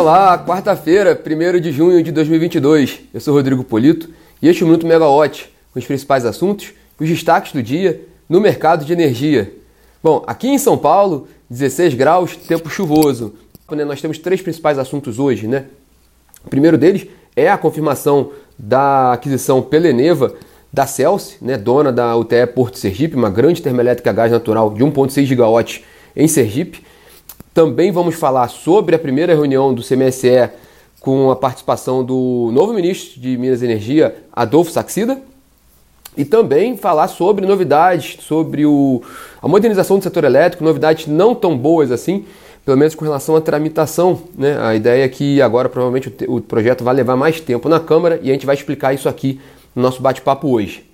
Olá, quarta-feira, 1 de junho de 2022. Eu sou Rodrigo Polito e este é o Minuto Megawatt, com os principais assuntos e os destaques do dia no mercado de energia. Bom, aqui em São Paulo, 16 graus, tempo chuvoso. Nós temos três principais assuntos hoje, né? O primeiro deles é a confirmação da aquisição pela Eneva da Celsi, né, dona da UTE Porto Sergipe, uma grande termoelétrica a gás natural de 1,6 gigawatts em Sergipe. Também vamos falar sobre a primeira reunião do CMSE com a participação do novo ministro de Minas e Energia, Adolfo Saxida, e também falar sobre novidades, sobre o, a modernização do setor elétrico, novidades não tão boas assim, pelo menos com relação à tramitação. Né? A ideia é que agora provavelmente o, o projeto vai levar mais tempo na Câmara e a gente vai explicar isso aqui no nosso bate-papo hoje.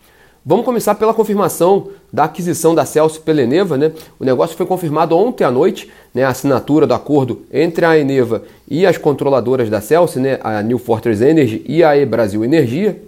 Vamos começar pela confirmação da aquisição da Celso pela Eneva. Né? O negócio foi confirmado ontem à noite, né? a assinatura do acordo entre a Eneva e as controladoras da Celso, né? a New Fortress Energy e a E Brasil Energia.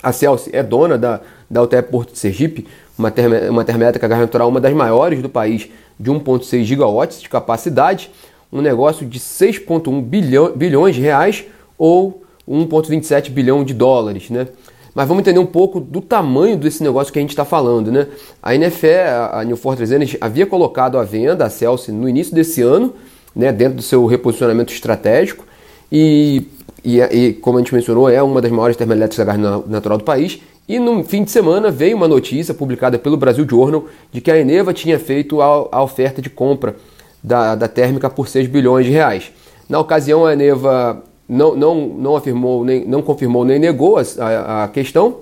A Celso é dona da, da UTE Porto de Sergipe, uma, term uma termoelétrica natural, uma das maiores do país, de 1,6 gigawatts de capacidade, um negócio de 6,1 bilhão, bilhões de reais ou 1,27 bilhão de dólares. Né? Mas vamos entender um pouco do tamanho desse negócio que a gente está falando, né? A NFE, a New Fortress Energy, havia colocado à venda a Celsius no início desse ano, né, dentro do seu reposicionamento estratégico, e, e, e como a gente mencionou, é uma das maiores termoelétricas a gás natural do país. E no fim de semana veio uma notícia publicada pelo Brasil Journal de que a Eneva tinha feito a, a oferta de compra da, da térmica por 6 bilhões de reais. Na ocasião, a Eneva não, não, não afirmou, nem, não confirmou nem negou a, a questão,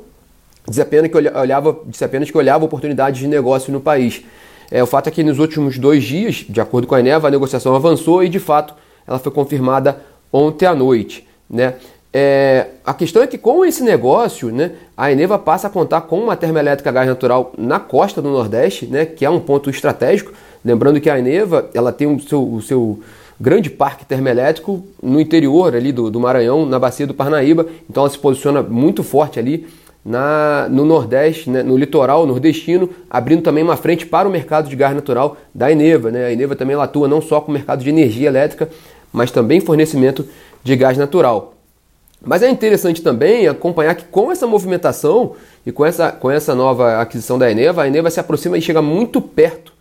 disse apenas, que olhava, disse apenas que olhava oportunidades de negócio no país. É, o fato é que nos últimos dois dias, de acordo com a Eneva, a negociação avançou e de fato ela foi confirmada ontem à noite. Né? É, a questão é que com esse negócio, né, a Eneva passa a contar com uma termoelétrica a gás natural na costa do Nordeste, né, que é um ponto estratégico. Lembrando que a Eneva ela tem o seu, o seu grande parque termoelétrico no interior ali do, do Maranhão, na bacia do Parnaíba. Então ela se posiciona muito forte ali na, no Nordeste, né, no litoral nordestino, abrindo também uma frente para o mercado de gás natural da Eneva. Né? A Eneva também atua não só com o mercado de energia elétrica, mas também fornecimento de gás natural. Mas é interessante também acompanhar que com essa movimentação e com essa, com essa nova aquisição da Eneva, a Eneva se aproxima e chega muito perto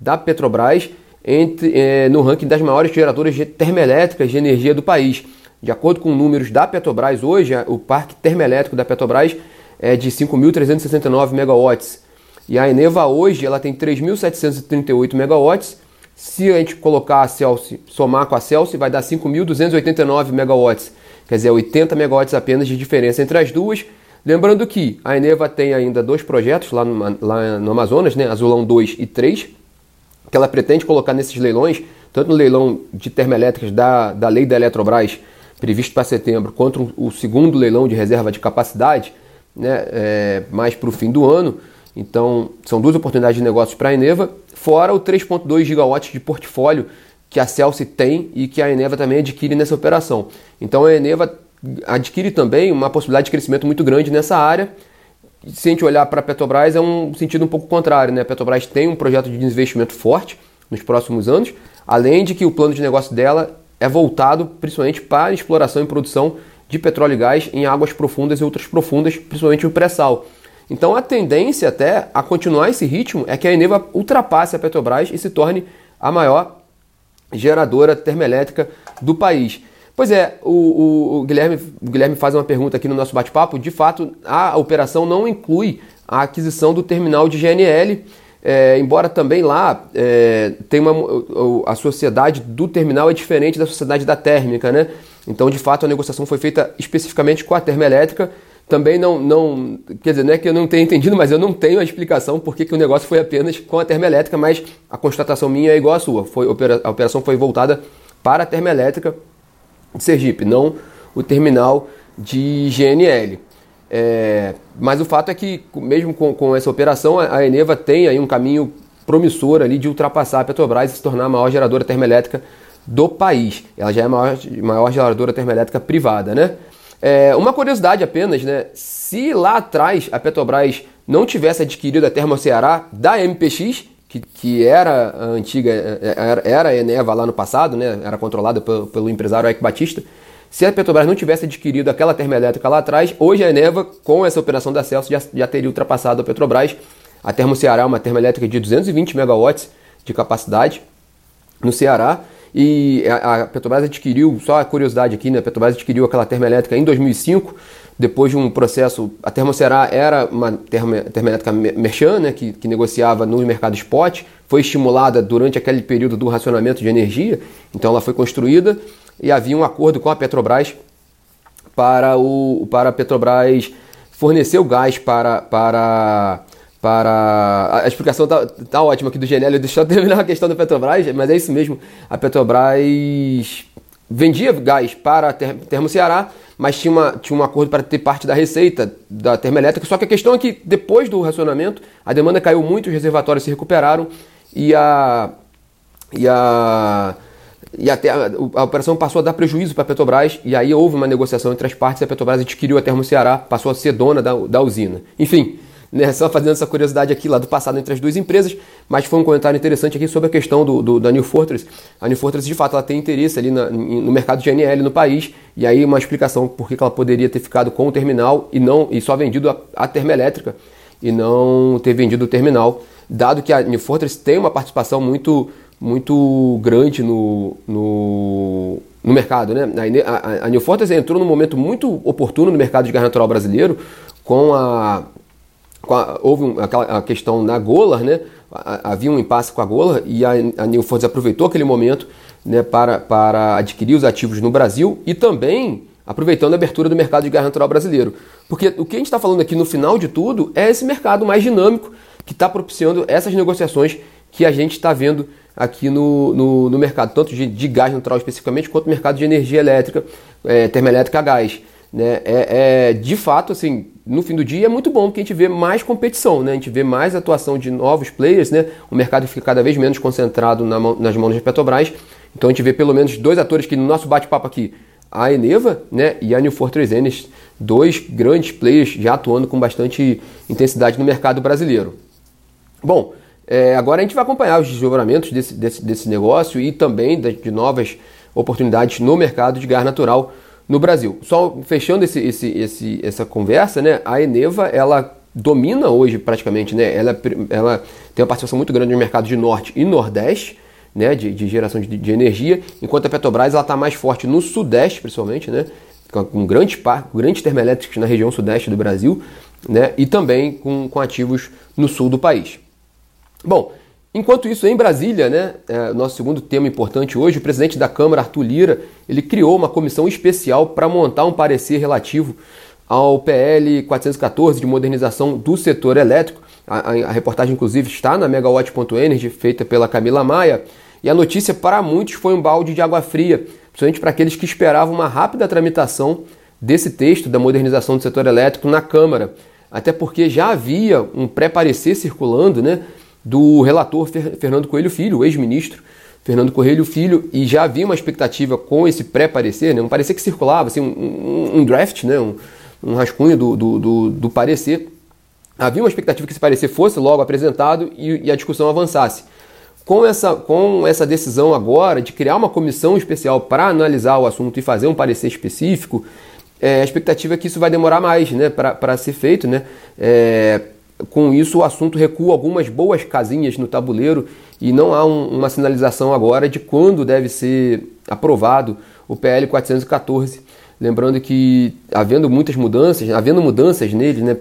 da Petrobras entre, é, no ranking das maiores geradoras de termoelétricas de energia do país. De acordo com números da Petrobras, hoje o parque termoelétrico da Petrobras é de 5.369 megawatts. E a Eneva hoje ela tem 3.738 megawatts. Se a gente colocar a Celsius, somar com a Celsius, vai dar 5.289 megawatts. Quer dizer, 80 megawatts apenas de diferença entre as duas. Lembrando que a Eneva tem ainda dois projetos lá no, lá no Amazonas, né? Azulão 2 e 3, que ela pretende colocar nesses leilões, tanto no leilão de termoelétricas da, da lei da Eletrobras, previsto para setembro, quanto o segundo leilão de reserva de capacidade, né, é, mais para o fim do ano. Então, são duas oportunidades de negócios para a Eneva, fora o 3,2 gigawatts de portfólio que a Celsi tem e que a Eneva também adquire nessa operação. Então, a Eneva adquire também uma possibilidade de crescimento muito grande nessa área se a gente olhar para a Petrobras, é um sentido um pouco contrário. Né? A Petrobras tem um projeto de desinvestimento forte nos próximos anos, além de que o plano de negócio dela é voltado principalmente para exploração e produção de petróleo e gás em águas profundas e outras profundas, principalmente o pré-sal. Então a tendência até a continuar esse ritmo é que a Eneva ultrapasse a Petrobras e se torne a maior geradora termoelétrica do país. Pois é, o, o, o, Guilherme, o Guilherme faz uma pergunta aqui no nosso bate-papo. De fato, a operação não inclui a aquisição do terminal de GNL, é, embora também lá é, tem uma, a sociedade do terminal é diferente da sociedade da térmica, né? Então, de fato, a negociação foi feita especificamente com a termoelétrica. Também não, não, quer dizer, não é que eu não tenha entendido, mas eu não tenho a explicação por que, o negócio foi apenas com a termoelétrica, mas a constatação minha é igual à sua. Foi, a operação foi voltada para a termoelétrica de Sergipe, não o terminal de GNL. É, mas o fato é que, mesmo com, com, essa operação, a Eneva tem aí um caminho promissor ali de ultrapassar a Petrobras e se tornar a maior geradora termoelétrica do país. Ela já é a maior, maior geradora termoelétrica privada, né? É, uma curiosidade apenas, né? Se lá atrás a Petrobras não tivesse adquirido a Termo Ceará da MPX, que, que era a antiga, era, era a Eneva lá no passado, né, era controlada pelo, pelo empresário Ike Batista, se a Petrobras não tivesse adquirido aquela termoelétrica lá atrás, hoje a Eneva, com essa operação da Celso, já, já teria ultrapassado a Petrobras. A Termo Ceará é uma termoelétrica de 220 megawatts de capacidade no Ceará. E a Petrobras adquiriu, só a curiosidade aqui, né? A Petrobras adquiriu aquela termoelétrica em 2005, depois de um processo. A Termoceará era uma termoelétrica merchan, né? Que, que negociava no mercado spot, foi estimulada durante aquele período do racionamento de energia, então ela foi construída e havia um acordo com a Petrobras para, o, para a Petrobras fornecer o gás para, para para. A explicação tá, tá ótima aqui do Genélio, deixa eu terminar a questão da Petrobras, mas é isso mesmo. A Petrobras vendia gás para a Termo Ceará, mas tinha, uma, tinha um acordo para ter parte da receita da termoelétrica. Só que a questão é que depois do racionamento, a demanda caiu muito, os reservatórios se recuperaram e a. E a e até a, a, operação passou a dar prejuízo para a Petrobras, e aí houve uma negociação entre as partes e a Petrobras adquiriu a Termo Ceará, passou a ser dona da, da usina. Enfim, né, só fazendo essa curiosidade aqui lá do passado entre as duas empresas, mas foi um comentário interessante aqui sobre a questão do, do da New Fortress. A New Fortress, de fato, ela tem interesse ali na, no mercado de NL no país, e aí uma explicação por que ela poderia ter ficado com o terminal e não e só vendido a, a termoelétrica e não ter vendido o terminal, dado que a New Fortress tem uma participação muito, muito grande no, no, no mercado. Né? A, a, a New Fortress entrou num momento muito oportuno no mercado de gás natural brasileiro, com a houve um, aquela questão na Golar, né? Havia um impasse com a Golar e a, a New Force aproveitou aquele momento né, para, para adquirir os ativos no Brasil e também aproveitando a abertura do mercado de gás natural brasileiro. Porque o que a gente está falando aqui no final de tudo é esse mercado mais dinâmico que está propiciando essas negociações que a gente está vendo aqui no, no, no, mercado, tanto de, de, gás natural especificamente, quanto mercado de energia elétrica, é, termoelétrica a gás. Né? É, é, de fato, assim, no fim do dia é muito bom porque a gente vê mais competição, né? a gente vê mais atuação de novos players, né? o mercado fica cada vez menos concentrado na mão, nas mãos da Petrobras. Então a gente vê pelo menos dois atores que no nosso bate-papo aqui, a Eneva né? e a New Fortress Energy, dois grandes players já atuando com bastante intensidade no mercado brasileiro. Bom, é, agora a gente vai acompanhar os desdobramentos desse, desse, desse negócio e também de, de novas oportunidades no mercado de gás natural no Brasil. Só fechando esse, esse, esse, essa conversa, né, a Eneva ela domina hoje praticamente, né, ela, ela tem uma participação muito grande no mercado de norte e nordeste, né, de, de geração de, de, energia, enquanto a Petrobras ela está mais forte no sudeste, principalmente, né, com grandes, grandes termoelétricos na região sudeste do Brasil, né, e também com, com ativos no sul do país. Bom, Enquanto isso, em Brasília, né, é, nosso segundo tema importante hoje, o presidente da Câmara, Arthur Lira, ele criou uma comissão especial para montar um parecer relativo ao PL 414 de modernização do setor elétrico. A, a, a reportagem, inclusive, está na megawatt.energy, feita pela Camila Maia. E a notícia, para muitos, foi um balde de água fria, principalmente para aqueles que esperavam uma rápida tramitação desse texto da modernização do setor elétrico na Câmara. Até porque já havia um pré-parecer circulando, né? Do relator Fernando Coelho Filho, ex-ministro Fernando Coelho Filho, e já havia uma expectativa com esse pré-parecer, né, um parecer que circulava, assim, um, um draft, né, um, um rascunho do, do, do, do, parecer. Havia uma expectativa que esse parecer fosse logo apresentado e, e a discussão avançasse. Com essa, com essa decisão agora de criar uma comissão especial para analisar o assunto e fazer um parecer específico, é, a expectativa é que isso vai demorar mais né, para ser feito. Né? É, com isso, o assunto recua algumas boas casinhas no tabuleiro e não há um, uma sinalização agora de quando deve ser aprovado o PL 414. Lembrando que, havendo muitas mudanças, havendo mudanças nele, né,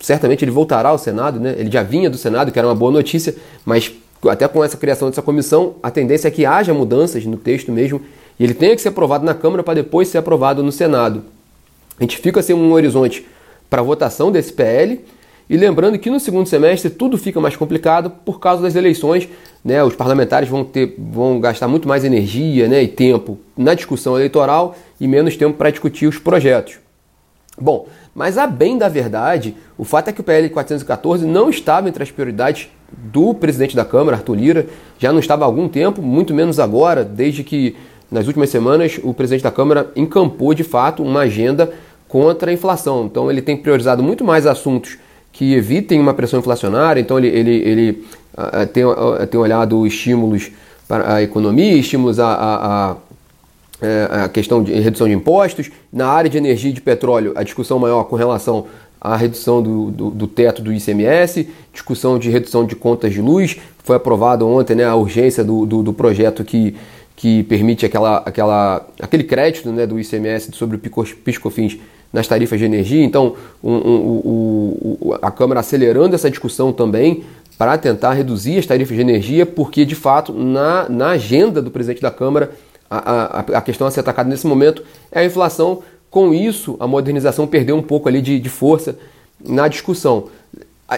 certamente ele voltará ao Senado, né, ele já vinha do Senado, que era uma boa notícia, mas até com essa criação dessa comissão, a tendência é que haja mudanças no texto mesmo e ele tenha que ser aprovado na Câmara para depois ser aprovado no Senado. A gente fica sem um horizonte para votação desse PL e lembrando que no segundo semestre tudo fica mais complicado por causa das eleições, né? Os parlamentares vão ter, vão gastar muito mais energia, né, e tempo na discussão eleitoral e menos tempo para discutir os projetos. Bom, mas a bem da verdade, o fato é que o PL 414 não estava entre as prioridades do presidente da Câmara, Arthur Lira, já não estava há algum tempo, muito menos agora, desde que nas últimas semanas o presidente da Câmara encampou de fato uma agenda contra a inflação. Então ele tem priorizado muito mais assuntos que evitem uma pressão inflacionária, então ele, ele, ele uh, tem, uh, tem olhado estímulos para a economia, estímulos a, é, a, questão de redução de impostos. Na área de energia e de petróleo, a discussão maior com relação à redução do, do, do teto do ICMS, discussão de redução de contas de luz, foi aprovado ontem né, a urgência do, do, do projeto que que permite aquela, aquela, aquele crédito né, do ICMS sobre o PiscoFins nas tarifas de energia. Então, um, um, um, a Câmara acelerando essa discussão também para tentar reduzir as tarifas de energia, porque de fato na, na agenda do presidente da Câmara a, a, a questão a ser atacada nesse momento é a inflação. Com isso, a modernização perdeu um pouco ali de, de força na discussão.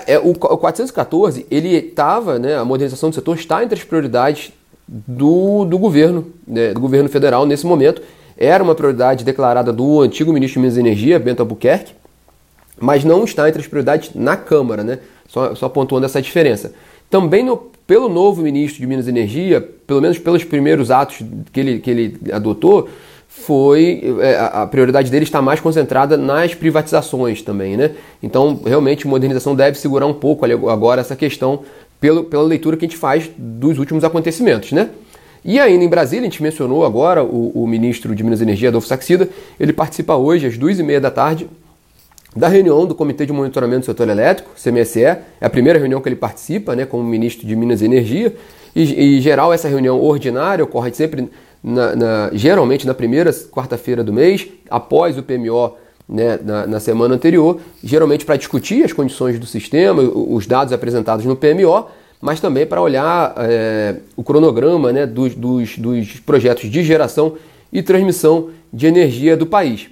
É, o, o 414, ele estava, né, a modernização do setor está entre as prioridades do, do governo, né, do governo federal nesse momento. Era uma prioridade declarada do antigo ministro de Minas e Energia, Bento Albuquerque, mas não está entre as prioridades na Câmara, né? Só, só pontuando essa diferença. Também no, pelo novo ministro de Minas e Energia, pelo menos pelos primeiros atos que ele, que ele adotou, foi é, a prioridade dele está mais concentrada nas privatizações também, né? Então, realmente, modernização deve segurar um pouco agora essa questão pelo, pela leitura que a gente faz dos últimos acontecimentos, né? E ainda em Brasília, a gente mencionou agora o, o ministro de Minas e Energia, Adolfo Saxida, ele participa hoje às duas e meia da tarde da reunião do Comitê de Monitoramento do Setor Elétrico, CMSE, é a primeira reunião que ele participa, né, como ministro de Minas e Energia, e, geral essa reunião ordinária ocorre sempre, na, na, geralmente na primeira quarta-feira do mês, após o PMO né, na, na, semana anterior, geralmente para discutir as condições do sistema, os dados apresentados no PMO, mas também para olhar é, o cronograma né, dos, dos, dos projetos de geração e transmissão de energia do país.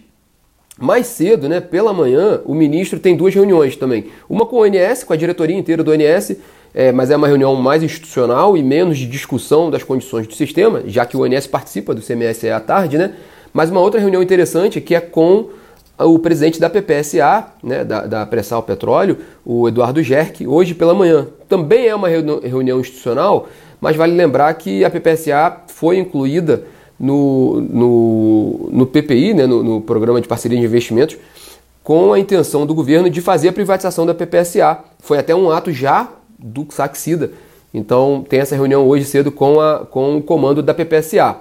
Mais cedo, né, pela manhã, o ministro tem duas reuniões também. Uma com o ONS, com a diretoria inteira do ONS, é, mas é uma reunião mais institucional e menos de discussão das condições do sistema, já que o ONS participa do CMSE à tarde, né? Mas uma outra reunião interessante que é com o presidente da PPSA, né, da, da Pressal Petróleo, o Eduardo Gerck, hoje pela manhã. Também é uma reunião institucional, mas vale lembrar que a PPSA foi incluída no, no, no PPI, né, no, no Programa de Parceria de Investimentos, com a intenção do governo de fazer a privatização da PPSA. Foi até um ato já do Saxida. Então tem essa reunião hoje cedo com, a, com o comando da PPSA.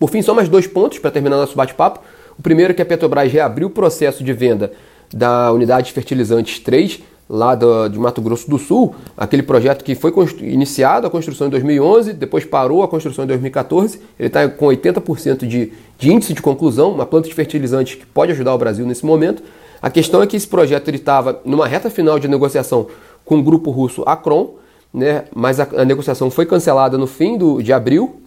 Por fim, só mais dois pontos para terminar nosso bate-papo. O primeiro é que a Petrobras reabriu o processo de venda da unidade de fertilizantes 3, lá do, de Mato Grosso do Sul, aquele projeto que foi iniciado a construção em 2011, depois parou a construção em 2014, ele está com 80% de, de índice de conclusão, uma planta de fertilizantes que pode ajudar o Brasil nesse momento. A questão é que esse projeto estava numa reta final de negociação com o grupo russo Acron, né, mas a, a negociação foi cancelada no fim do, de abril,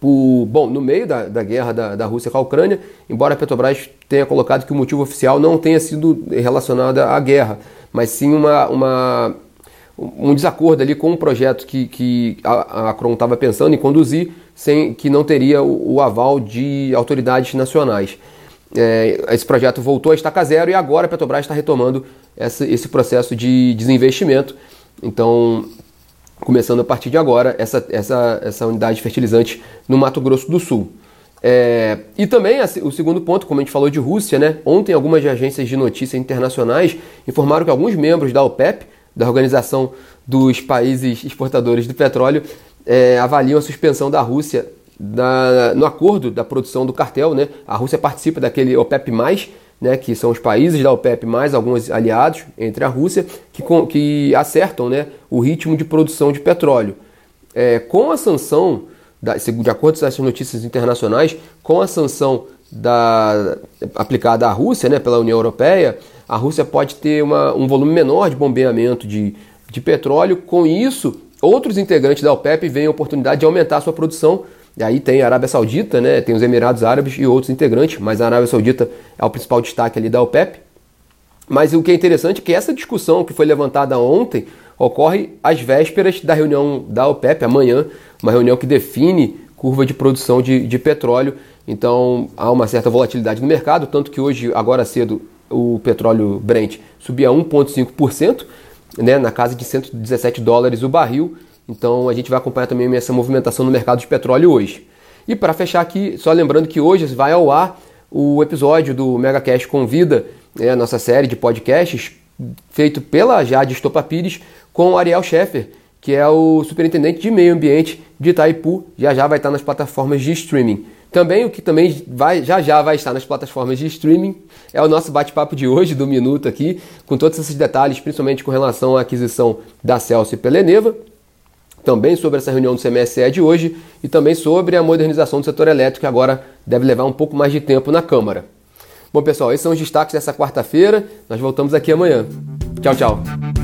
por, bom, no meio da, da guerra da, da Rússia com a Ucrânia, embora a Petrobras tenha colocado que o motivo oficial não tenha sido relacionado à guerra, mas sim uma, uma um desacordo ali com um projeto que, que a, a Cron estava pensando em conduzir, sem que não teria o, o aval de autoridades nacionais. É, esse projeto voltou a estaca zero e agora a Petrobras está retomando essa, esse processo de desinvestimento. Então, começando a partir de agora, essa, essa, essa unidade fertilizante no Mato Grosso do Sul. É, e também o segundo ponto, como a gente falou de Rússia, né? Ontem algumas agências de notícias internacionais informaram que alguns membros da OPEP, da Organização dos Países Exportadores de Petróleo, é, avaliam a suspensão da Rússia da, no acordo da produção do cartel, né? A Rússia participa daquele OPEP+, né, que são os países da OPEP mais alguns aliados entre a Rússia, que, que acertam né, o ritmo de produção de petróleo. É, com a sanção, de acordo com essas notícias internacionais, com a sanção da, aplicada à Rússia né, pela União Europeia, a Rússia pode ter uma, um volume menor de bombeamento de, de petróleo. Com isso, outros integrantes da OPEP veem a oportunidade de aumentar a sua produção e aí tem a Arábia Saudita, né, tem os Emirados Árabes e outros integrantes, mas a Arábia Saudita é o principal destaque ali da OPEP. Mas o que é interessante é que essa discussão que foi levantada ontem ocorre às vésperas da reunião da OPEP, amanhã, uma reunião que define curva de produção de, de petróleo. Então há uma certa volatilidade no mercado, tanto que hoje, agora cedo, o petróleo Brent subia 1,5%, né, na casa de 117 dólares o barril. Então a gente vai acompanhar também essa movimentação no mercado de petróleo hoje. E para fechar aqui, só lembrando que hoje vai ao ar o episódio do Mega Cash Convida, né, a nossa série de podcasts feito pela Jade Estopa Pires com Ariel Scheffer, que é o superintendente de meio ambiente de Itaipu, já já vai estar nas plataformas de streaming. Também o que também vai, já já vai estar nas plataformas de streaming é o nosso bate-papo de hoje, do Minuto aqui, com todos esses detalhes, principalmente com relação à aquisição da Celso pela Eneva, também sobre essa reunião do CMSE de hoje e também sobre a modernização do setor elétrico, que agora deve levar um pouco mais de tempo na Câmara. Bom, pessoal, esses são os destaques dessa quarta-feira. Nós voltamos aqui amanhã. Tchau, tchau.